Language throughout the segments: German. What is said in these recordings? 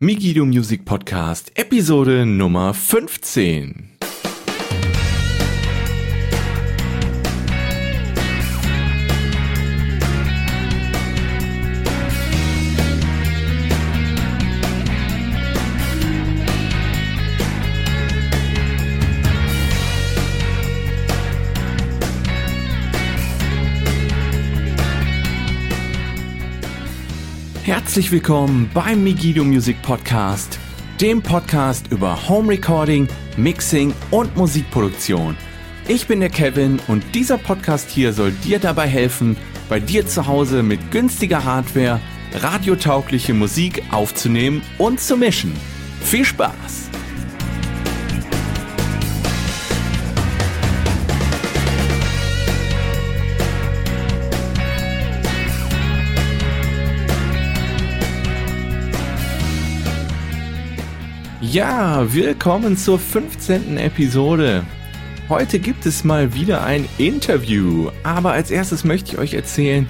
Migido Music Podcast, Episode Nummer 15. Herzlich willkommen beim Migido Music Podcast, dem Podcast über Home Recording, Mixing und Musikproduktion. Ich bin der Kevin und dieser Podcast hier soll dir dabei helfen, bei dir zu Hause mit günstiger Hardware radiotaugliche Musik aufzunehmen und zu mischen. Viel Spaß! Ja, willkommen zur 15. Episode. Heute gibt es mal wieder ein Interview, aber als erstes möchte ich euch erzählen,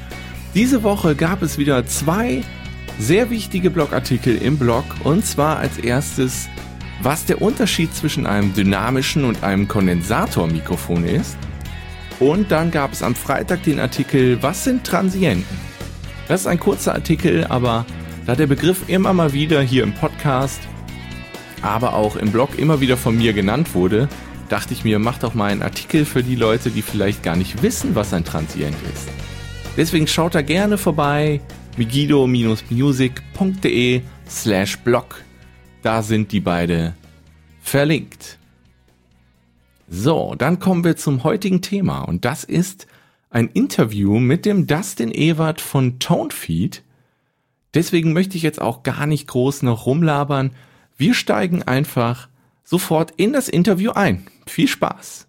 diese Woche gab es wieder zwei sehr wichtige Blogartikel im Blog und zwar als erstes, was der Unterschied zwischen einem dynamischen und einem Kondensatormikrofon ist. Und dann gab es am Freitag den Artikel, was sind Transienten? Das ist ein kurzer Artikel, aber da der Begriff immer mal wieder hier im Podcast aber auch im Blog immer wieder von mir genannt wurde, dachte ich mir, mach doch mal einen Artikel für die Leute, die vielleicht gar nicht wissen, was ein Transient ist. Deswegen schaut da gerne vorbei, migido-music.de slash blog. Da sind die beide verlinkt. So, dann kommen wir zum heutigen Thema und das ist ein Interview mit dem Dustin Ewert von Tonefeed. Deswegen möchte ich jetzt auch gar nicht groß noch rumlabern, wir steigen einfach sofort in das Interview ein. Viel Spaß!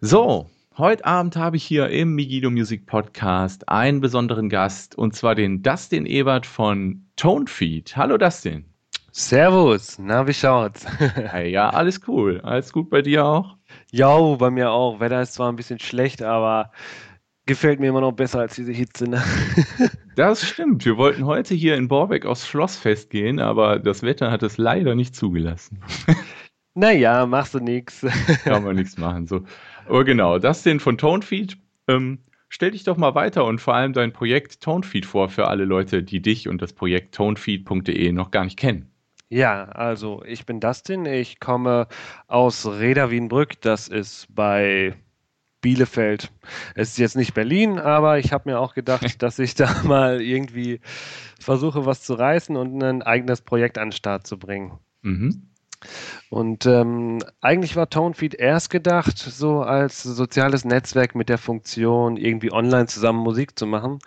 So, heute Abend habe ich hier im Migido Music Podcast einen besonderen Gast und zwar den Dustin Ebert von Tonefeed. Hallo Dustin. Servus, na wie schaut's? hey, ja, alles cool. Alles gut bei dir auch? Ja, bei mir auch. Wetter ist zwar ein bisschen schlecht, aber gefällt mir immer noch besser als diese Hitze. Ne? Das stimmt. Wir wollten heute hier in Borbeck aufs Schlossfest gehen, aber das Wetter hat es leider nicht zugelassen. Naja, machst du nichts. Kann man nichts machen. So. Aber genau, das den von Tonefeed. Ähm, stell dich doch mal weiter und vor allem dein Projekt Tonefeed vor für alle Leute, die dich und das Projekt tonefeed.de noch gar nicht kennen. Ja, also ich bin Dustin. Ich komme aus Reda Wienbrück. Das ist bei Bielefeld. Es ist jetzt nicht Berlin, aber ich habe mir auch gedacht, dass ich da mal irgendwie versuche, was zu reißen und ein eigenes Projekt an den Start zu bringen. Mhm. Und ähm, eigentlich war Tonefeed erst gedacht, so als soziales Netzwerk mit der Funktion, irgendwie online zusammen Musik zu machen.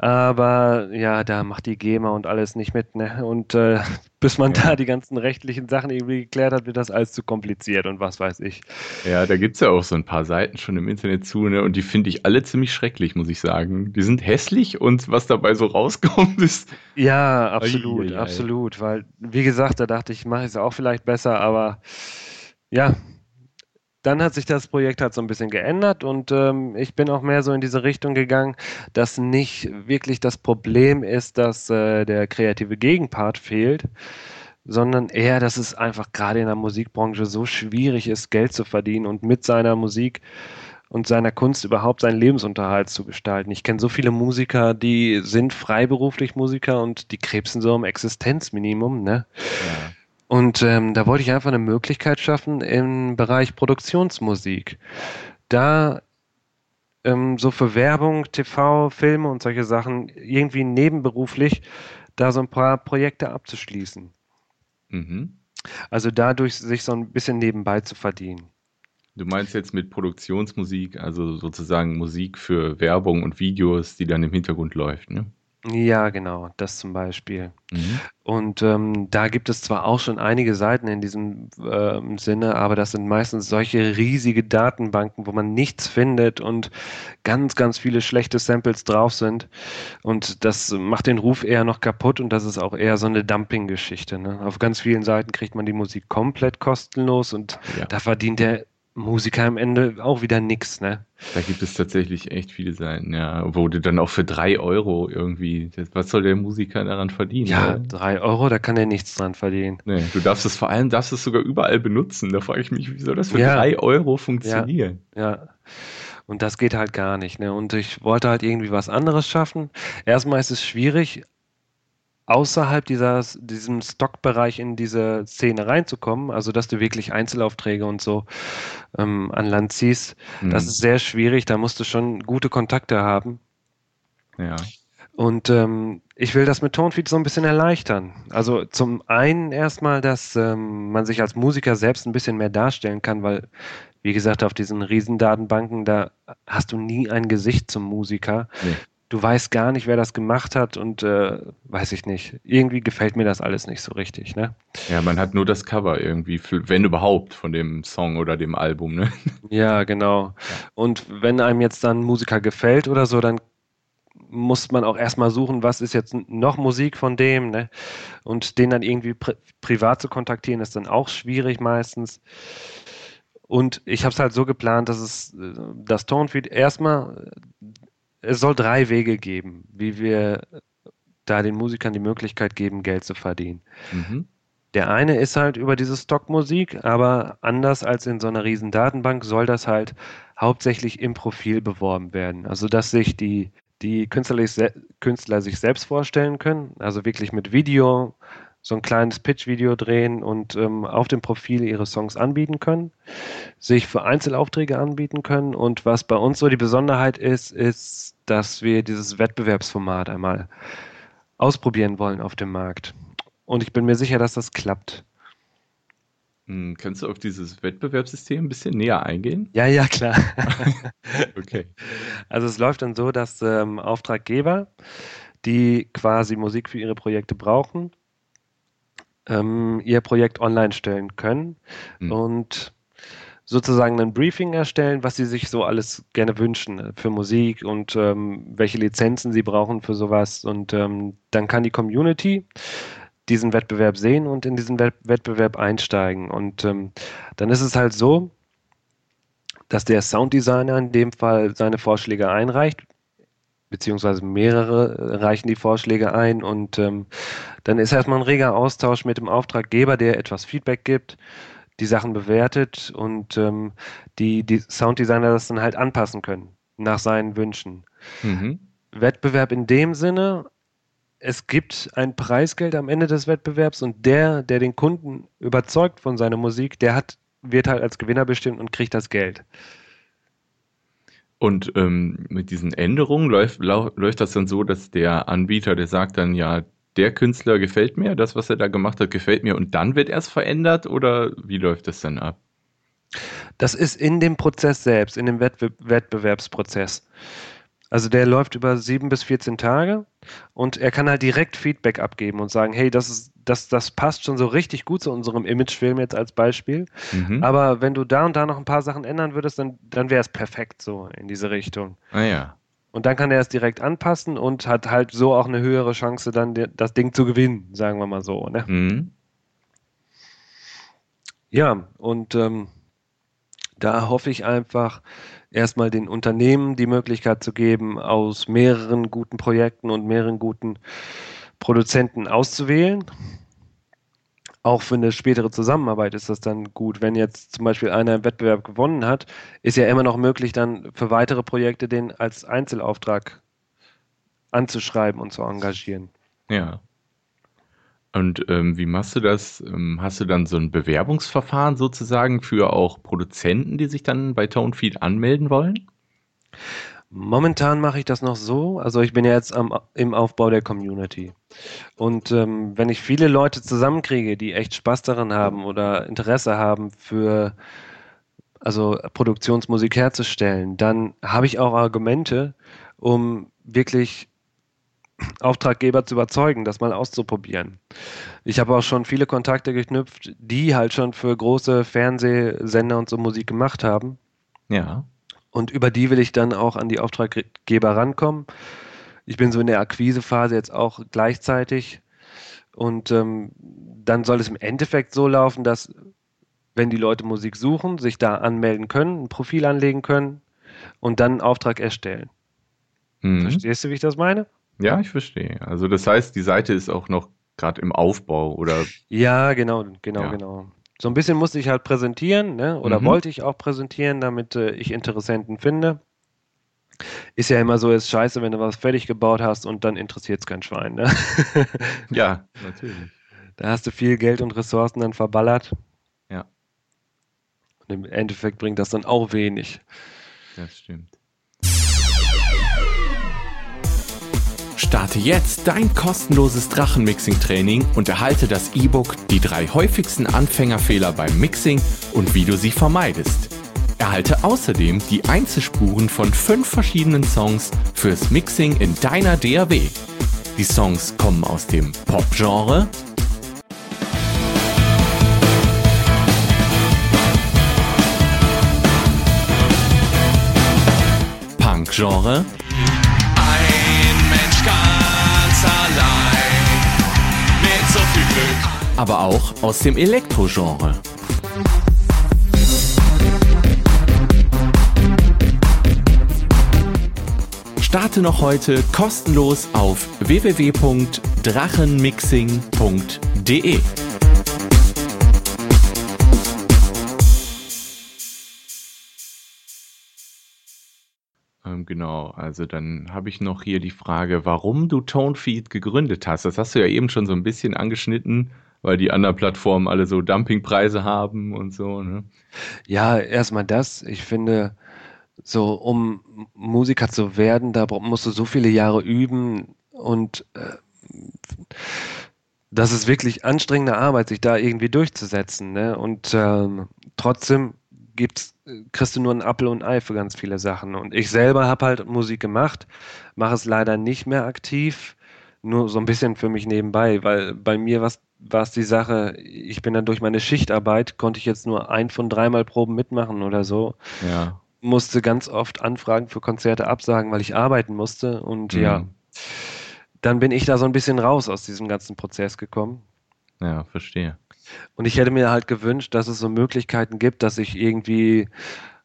Aber ja, da macht die GEMA und alles nicht mit. Ne? Und äh, bis man ja. da die ganzen rechtlichen Sachen irgendwie geklärt hat, wird das alles zu kompliziert und was weiß ich. Ja, da gibt es ja auch so ein paar Seiten schon im Internet zu, ne? Und die finde ich alle ziemlich schrecklich, muss ich sagen. Die sind hässlich und was dabei so rauskommt, ist. Ja, absolut, Eieiei. absolut. Weil, wie gesagt, da dachte ich, mache ich es auch vielleicht besser, aber ja, dann hat sich das Projekt halt so ein bisschen geändert und ähm, ich bin auch mehr so in diese Richtung gegangen, dass nicht wirklich das Problem ist, dass äh, der kreative Gegenpart fehlt, sondern eher, dass es einfach gerade in der Musikbranche so schwierig ist, Geld zu verdienen und mit seiner Musik und seiner Kunst überhaupt seinen Lebensunterhalt zu gestalten. Ich kenne so viele Musiker, die sind freiberuflich Musiker und die krebsen so am Existenzminimum, ne? Ja. Und ähm, da wollte ich einfach eine Möglichkeit schaffen im Bereich Produktionsmusik. Da ähm, so für Werbung, TV, Filme und solche Sachen irgendwie nebenberuflich da so ein paar Projekte abzuschließen. Mhm. Also dadurch sich so ein bisschen nebenbei zu verdienen. Du meinst jetzt mit Produktionsmusik, also sozusagen Musik für Werbung und Videos, die dann im Hintergrund läuft, ne? Ja, genau, das zum Beispiel. Mhm. Und ähm, da gibt es zwar auch schon einige Seiten in diesem ähm, Sinne, aber das sind meistens solche riesige Datenbanken, wo man nichts findet und ganz, ganz viele schlechte Samples drauf sind. Und das macht den Ruf eher noch kaputt und das ist auch eher so eine Dumping-Geschichte. Ne? Auf ganz vielen Seiten kriegt man die Musik komplett kostenlos und ja. da verdient der Musiker am Ende auch wieder nix, ne? Da gibt es tatsächlich echt viele Seiten, ja. Wo du dann auch für drei Euro irgendwie, was soll der Musiker daran verdienen? Ja, oder? drei Euro, da kann er nichts dran verdienen. Nee, du darfst es vor allem, darfst es sogar überall benutzen. Da frage ich mich, wie soll das für ja. drei Euro funktionieren? Ja, ja. Und das geht halt gar nicht, ne? Und ich wollte halt irgendwie was anderes schaffen. Erstmal ist es schwierig, außerhalb dieses, diesem Stockbereich in diese Szene reinzukommen, also dass du wirklich Einzelaufträge und so ähm, an Land ziehst, mhm. das ist sehr schwierig, da musst du schon gute Kontakte haben. Ja. Und ähm, ich will das mit Tonfeed so ein bisschen erleichtern. Also zum einen erstmal, dass ähm, man sich als Musiker selbst ein bisschen mehr darstellen kann, weil, wie gesagt, auf diesen Riesendatenbanken, da hast du nie ein Gesicht zum Musiker. Nee du weißt gar nicht, wer das gemacht hat und äh, weiß ich nicht. Irgendwie gefällt mir das alles nicht so richtig, ne? Ja, man hat nur das Cover irgendwie, wenn überhaupt, von dem Song oder dem Album, ne? Ja, genau. Und wenn einem jetzt dann Musiker gefällt oder so, dann muss man auch erstmal suchen, was ist jetzt noch Musik von dem, ne? Und den dann irgendwie pri privat zu kontaktieren, ist dann auch schwierig meistens. Und ich habe es halt so geplant, dass es äh, das Tonfeed erstmal es soll drei Wege geben, wie wir da den Musikern die Möglichkeit geben, Geld zu verdienen. Mhm. Der eine ist halt über diese Stockmusik, aber anders als in so einer riesen Datenbank soll das halt hauptsächlich im Profil beworben werden. Also dass sich die, die Künstler, Künstler sich selbst vorstellen können, also wirklich mit Video, so ein kleines Pitch-Video drehen und ähm, auf dem Profil ihre Songs anbieten können, sich für Einzelaufträge anbieten können. Und was bei uns so die Besonderheit ist, ist, dass wir dieses Wettbewerbsformat einmal ausprobieren wollen auf dem Markt. Und ich bin mir sicher, dass das klappt. Hm, kannst du auf dieses Wettbewerbssystem ein bisschen näher eingehen? Ja, ja, klar. okay. Also es läuft dann so, dass ähm, Auftraggeber, die quasi Musik für ihre Projekte brauchen, ähm, ihr Projekt online stellen können mhm. und sozusagen ein Briefing erstellen, was sie sich so alles gerne wünschen für Musik und ähm, welche Lizenzen sie brauchen für sowas. Und ähm, dann kann die Community diesen Wettbewerb sehen und in diesen Wettbewerb einsteigen. Und ähm, dann ist es halt so, dass der Sounddesigner in dem Fall seine Vorschläge einreicht, beziehungsweise mehrere reichen die Vorschläge ein und ähm, dann ist erstmal ein reger Austausch mit dem Auftraggeber, der etwas Feedback gibt, die Sachen bewertet und ähm, die, die Sounddesigner das dann halt anpassen können nach seinen Wünschen. Mhm. Wettbewerb in dem Sinne, es gibt ein Preisgeld am Ende des Wettbewerbs und der, der den Kunden überzeugt von seiner Musik, der hat, wird halt als Gewinner bestimmt und kriegt das Geld. Und ähm, mit diesen Änderungen läuft, läuft das dann so, dass der Anbieter, der sagt dann ja, der Künstler gefällt mir, das, was er da gemacht hat, gefällt mir und dann wird erst verändert oder wie läuft das dann ab? Das ist in dem Prozess selbst, in dem Wettbe Wettbewerbsprozess. Also der läuft über sieben bis 14 Tage und er kann halt direkt Feedback abgeben und sagen, hey, das ist, das, das passt schon so richtig gut zu unserem Imagefilm jetzt als Beispiel. Mhm. Aber wenn du da und da noch ein paar Sachen ändern würdest, dann, dann wäre es perfekt so in diese Richtung. Ah ja. Und dann kann er es direkt anpassen und hat halt so auch eine höhere Chance, dann das Ding zu gewinnen, sagen wir mal so. Ne? Mhm. Ja, und ähm, da hoffe ich einfach, erstmal den Unternehmen die Möglichkeit zu geben, aus mehreren guten Projekten und mehreren guten Produzenten auszuwählen. Auch für eine spätere Zusammenarbeit ist das dann gut. Wenn jetzt zum Beispiel einer im Wettbewerb gewonnen hat, ist ja immer noch möglich, dann für weitere Projekte den als Einzelauftrag anzuschreiben und zu engagieren. Ja. Und ähm, wie machst du das? Ähm, hast du dann so ein Bewerbungsverfahren sozusagen für auch Produzenten, die sich dann bei Tonefeed anmelden wollen? Momentan mache ich das noch so. Also ich bin ja jetzt am, im Aufbau der Community. Und ähm, wenn ich viele Leute zusammenkriege, die echt Spaß daran haben oder Interesse haben für also Produktionsmusik herzustellen, dann habe ich auch Argumente, um wirklich Auftraggeber zu überzeugen, das mal auszuprobieren. Ich habe auch schon viele Kontakte geknüpft, die halt schon für große Fernsehsender und so Musik gemacht haben. Ja. Und über die will ich dann auch an die Auftraggeber rankommen. Ich bin so in der Akquisephase jetzt auch gleichzeitig. Und ähm, dann soll es im Endeffekt so laufen, dass wenn die Leute Musik suchen, sich da anmelden können, ein Profil anlegen können und dann einen Auftrag erstellen. Mhm. Verstehst du, wie ich das meine? Ja, ich verstehe. Also das heißt, die Seite ist auch noch gerade im Aufbau oder? Ja, genau, genau, ja. genau. So ein bisschen musste ich halt präsentieren, ne? oder mhm. wollte ich auch präsentieren, damit äh, ich Interessenten finde. Ist ja immer so, ist scheiße, wenn du was fertig gebaut hast und dann interessiert es kein Schwein. Ne? ja, natürlich. Da hast du viel Geld und Ressourcen dann verballert. Ja. Und im Endeffekt bringt das dann auch wenig. Das stimmt. Starte jetzt dein kostenloses Drachenmixing-Training und erhalte das E-Book Die drei häufigsten Anfängerfehler beim Mixing und wie du sie vermeidest. Erhalte außerdem die Einzelspuren von fünf verschiedenen Songs fürs Mixing in deiner DAW. Die Songs kommen aus dem Pop-Genre, Punk-Genre, aber auch aus dem Elektro-Genre. Starte noch heute kostenlos auf www.drachenmixing.de. Ähm, genau, also dann habe ich noch hier die Frage, warum du Tonefeed gegründet hast. Das hast du ja eben schon so ein bisschen angeschnitten, weil die anderen Plattformen alle so Dumpingpreise haben und so. Ne? Ja, erstmal das. Ich finde, so um Musiker zu werden, da musst du so viele Jahre üben und äh, das ist wirklich anstrengende Arbeit, sich da irgendwie durchzusetzen. Ne? Und ähm, trotzdem gibt's, kriegst du nur ein Apfel und Ei für ganz viele Sachen. Und ich selber habe halt Musik gemacht, mache es leider nicht mehr aktiv, nur so ein bisschen für mich nebenbei, weil bei mir war es die Sache, ich bin dann durch meine Schichtarbeit, konnte ich jetzt nur ein von dreimal Proben mitmachen oder so. Ja. Musste ganz oft Anfragen für Konzerte absagen, weil ich arbeiten musste. Und mhm. ja, dann bin ich da so ein bisschen raus aus diesem ganzen Prozess gekommen. Ja, verstehe. Und ich hätte mir halt gewünscht, dass es so Möglichkeiten gibt, dass ich irgendwie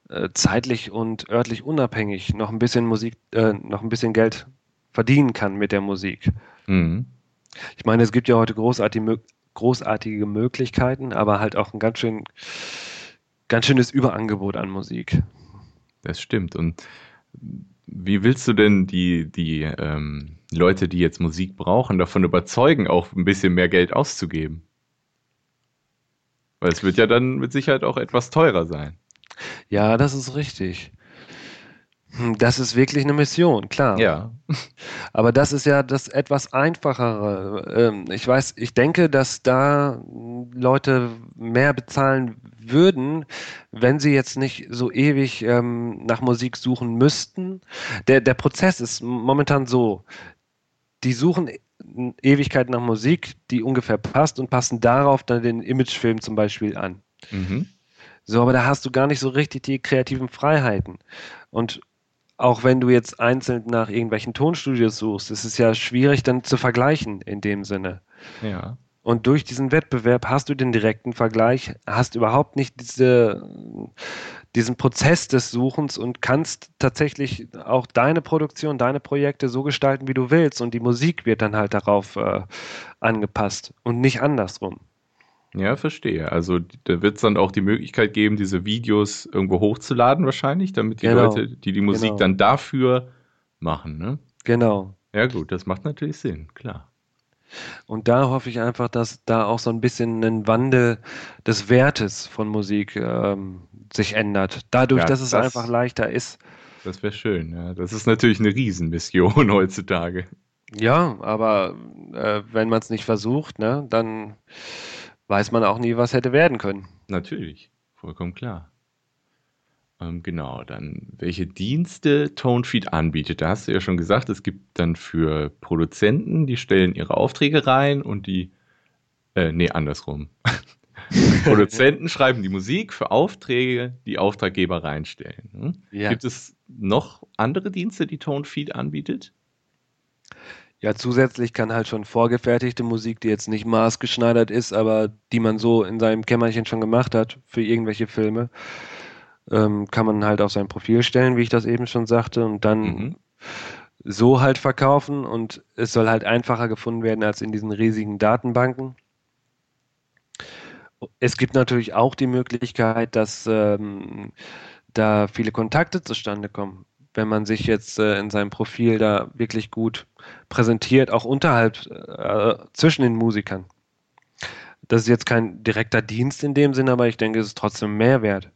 äh, zeitlich und örtlich unabhängig noch ein bisschen Musik, äh, noch ein bisschen Geld verdienen kann mit der Musik. Mhm. Ich meine, es gibt ja heute großartige, großartige Möglichkeiten, aber halt auch ein ganz schön, ganz schönes Überangebot an Musik. Das stimmt. Und wie willst du denn die, die ähm, Leute, die jetzt Musik brauchen, davon überzeugen, auch ein bisschen mehr Geld auszugeben? Weil es wird ja dann mit Sicherheit auch etwas teurer sein. Ja, das ist richtig. Hm, das ist wirklich eine Mission, klar. Ja. Aber das ist ja das etwas einfachere. Ähm, ich weiß, ich denke, dass da Leute mehr bezahlen würden, wenn sie jetzt nicht so ewig ähm, nach Musik suchen müssten. Der, der Prozess ist momentan so. Die suchen Ewigkeit nach Musik, die ungefähr passt und passen darauf dann den Imagefilm zum Beispiel an. Mhm. So, aber da hast du gar nicht so richtig die kreativen Freiheiten. Und auch wenn du jetzt einzeln nach irgendwelchen Tonstudios suchst, ist es ja schwierig dann zu vergleichen in dem Sinne. Ja. Und durch diesen Wettbewerb hast du den direkten Vergleich, hast überhaupt nicht diese, diesen Prozess des Suchens und kannst tatsächlich auch deine Produktion, deine Projekte so gestalten, wie du willst. Und die Musik wird dann halt darauf äh, angepasst und nicht andersrum. Ja, verstehe. Also da wird es dann auch die Möglichkeit geben, diese Videos irgendwo hochzuladen wahrscheinlich, damit die genau. Leute, die die Musik genau. dann dafür machen, ne? Genau. Ja gut, das macht natürlich Sinn, klar. Und da hoffe ich einfach, dass da auch so ein bisschen ein Wandel des Wertes von Musik ähm, sich ändert. Dadurch, ja, dass es das, einfach leichter ist. Das wäre schön, ja. Das ist natürlich eine Riesenmission heutzutage. Ja, aber äh, wenn man es nicht versucht, ne, dann weiß man auch nie, was hätte werden können. Natürlich, vollkommen klar. Ähm, genau, dann welche Dienste ToneFeed anbietet. Da hast du ja schon gesagt, es gibt dann für Produzenten, die stellen ihre Aufträge rein und die, äh, nee, andersrum. Produzenten schreiben die Musik für Aufträge, die Auftraggeber reinstellen. Hm? Ja. Gibt es noch andere Dienste, die ToneFeed anbietet? Ja, zusätzlich kann halt schon vorgefertigte Musik, die jetzt nicht maßgeschneidert ist, aber die man so in seinem Kämmerchen schon gemacht hat für irgendwelche Filme, ähm, kann man halt auf sein Profil stellen, wie ich das eben schon sagte, und dann mhm. so halt verkaufen und es soll halt einfacher gefunden werden als in diesen riesigen Datenbanken. Es gibt natürlich auch die Möglichkeit, dass ähm, da viele Kontakte zustande kommen wenn man sich jetzt äh, in seinem Profil da wirklich gut präsentiert, auch unterhalb äh, zwischen den Musikern. Das ist jetzt kein direkter Dienst in dem Sinne, aber ich denke, es ist trotzdem Mehrwert.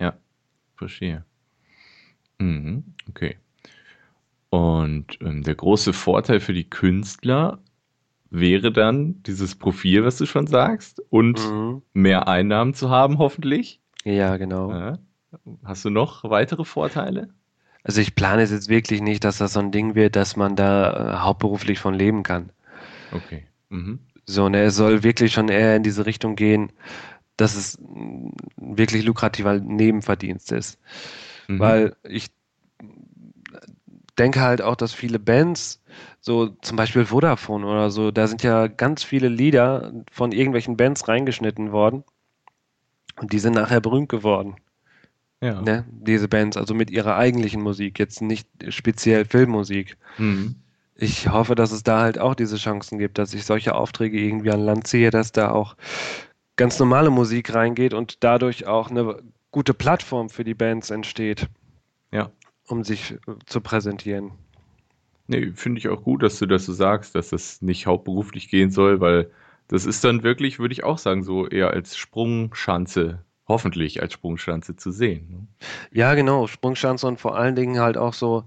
Ja, verstehe. Mhm, okay. Und ähm, der große Vorteil für die Künstler wäre dann dieses Profil, was du schon sagst, und mhm. mehr Einnahmen zu haben, hoffentlich. Ja, genau. Hast du noch weitere Vorteile? Also ich plane es jetzt wirklich nicht, dass das so ein Ding wird, dass man da äh, hauptberuflich von leben kann. Okay. Mhm. So, ne, es soll wirklich schon eher in diese Richtung gehen, dass es ein wirklich lukrativer Nebenverdienst ist. Mhm. Weil ich denke halt auch, dass viele Bands, so zum Beispiel Vodafone oder so, da sind ja ganz viele Lieder von irgendwelchen Bands reingeschnitten worden und die sind nachher berühmt geworden. Ja. Ne, diese Bands, also mit ihrer eigentlichen Musik, jetzt nicht speziell Filmmusik. Mhm. Ich hoffe, dass es da halt auch diese Chancen gibt, dass ich solche Aufträge irgendwie an Land ziehe, dass da auch ganz normale Musik reingeht und dadurch auch eine gute Plattform für die Bands entsteht. Ja. Um sich zu präsentieren. Nee, finde ich auch gut, dass du das so sagst, dass das nicht hauptberuflich gehen soll, weil das ist dann wirklich, würde ich auch sagen, so eher als Sprungschanze hoffentlich als Sprungschanze zu sehen. Ne? Ja, genau, Sprungschanze und vor allen Dingen halt auch so,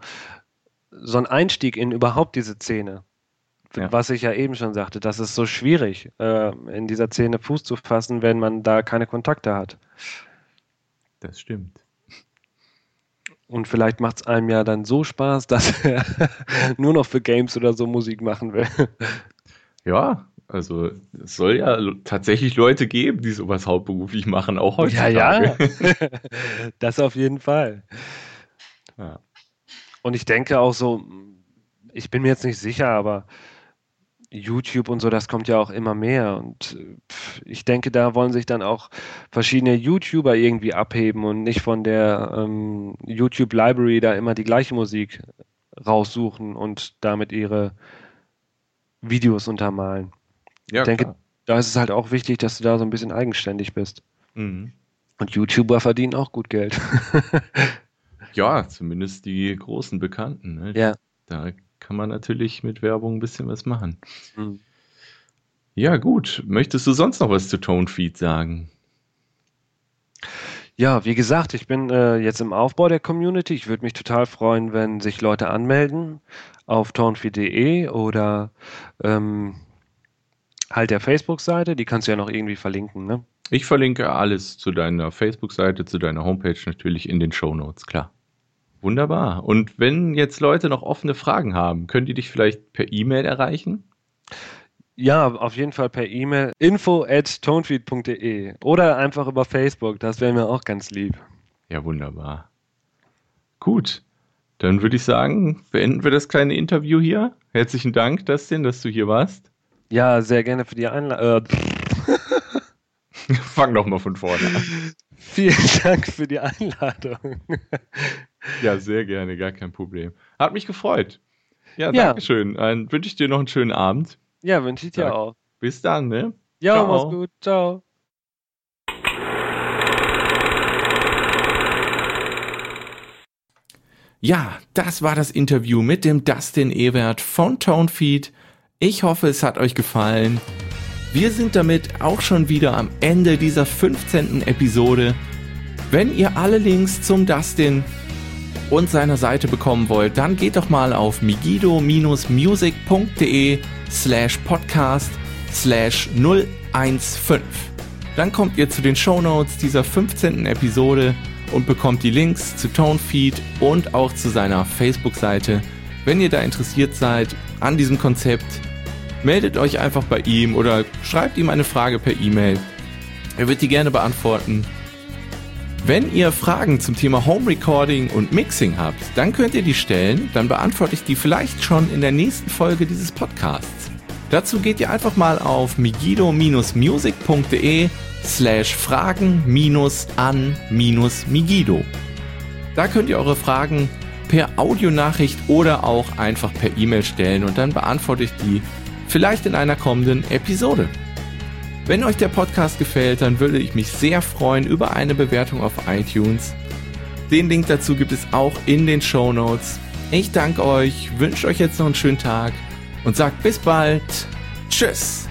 so ein Einstieg in überhaupt diese Szene. Ja. Was ich ja eben schon sagte, das ist so schwierig, äh, in dieser Szene Fuß zu fassen, wenn man da keine Kontakte hat. Das stimmt. Und vielleicht macht es einem ja dann so Spaß, dass er nur noch für Games oder so Musik machen will. Ja, also es soll ja tatsächlich Leute geben, die sowas hauptberuflich machen, auch heutzutage. Ja, ja. das auf jeden Fall. Ja. Und ich denke auch so, ich bin mir jetzt nicht sicher, aber YouTube und so, das kommt ja auch immer mehr. Und ich denke, da wollen sich dann auch verschiedene YouTuber irgendwie abheben und nicht von der ähm, YouTube Library da immer die gleiche Musik raussuchen und damit ihre Videos untermalen. Ja, ich denke, klar. da ist es halt auch wichtig, dass du da so ein bisschen eigenständig bist. Mhm. Und YouTuber verdienen auch gut Geld. ja, zumindest die großen Bekannten. Ne? Ja. Da kann man natürlich mit Werbung ein bisschen was machen. Mhm. Ja, gut. Möchtest du sonst noch was zu Tonefeed sagen? Ja, wie gesagt, ich bin äh, jetzt im Aufbau der Community. Ich würde mich total freuen, wenn sich Leute anmelden auf tonefeed.de oder ähm, halt der Facebook-Seite, die kannst du ja noch irgendwie verlinken, ne? Ich verlinke alles zu deiner Facebook-Seite, zu deiner Homepage natürlich in den Show Notes, klar. Wunderbar. Und wenn jetzt Leute noch offene Fragen haben, können die dich vielleicht per E-Mail erreichen? Ja, auf jeden Fall per E-Mail info at tonefeed.de oder einfach über Facebook, das wäre mir auch ganz lieb. Ja, wunderbar. Gut, dann würde ich sagen, beenden wir das kleine Interview hier. Herzlichen Dank, Dustin, dass du hier warst. Ja, sehr gerne für die Einladung. Äh, Fang doch mal von vorne an. Vielen Dank für die Einladung. ja, sehr gerne, gar kein Problem. Hat mich gefreut. Ja, ja. danke schön. Dann wünsche ich dir noch einen schönen Abend. Ja, wünsche ich dir Sag, auch. Bis dann, ne? Ja, Ciao. mach's gut. Ciao. Ja, das war das Interview mit dem Dustin Ewert von Tonefeed. Ich hoffe, es hat euch gefallen. Wir sind damit auch schon wieder am Ende dieser 15. Episode. Wenn ihr alle Links zum Dustin und seiner Seite bekommen wollt, dann geht doch mal auf migido-music.de slash podcast slash 015. Dann kommt ihr zu den Show Notes dieser 15. Episode und bekommt die Links zu Tonefeed und auch zu seiner Facebook-Seite. Wenn ihr da interessiert seid an diesem Konzept, meldet euch einfach bei ihm oder schreibt ihm eine Frage per E-Mail. Er wird die gerne beantworten. Wenn ihr Fragen zum Thema Home Recording und Mixing habt, dann könnt ihr die stellen, dann beantworte ich die vielleicht schon in der nächsten Folge dieses Podcasts. Dazu geht ihr einfach mal auf migido-music.de slash fragen-an-migido. Da könnt ihr eure Fragen per Audionachricht oder auch einfach per E-Mail stellen und dann beantworte ich die vielleicht in einer kommenden Episode. Wenn euch der Podcast gefällt, dann würde ich mich sehr freuen über eine Bewertung auf iTunes. Den Link dazu gibt es auch in den Show Notes. Ich danke euch, wünsche euch jetzt noch einen schönen Tag und sagt bis bald. Tschüss.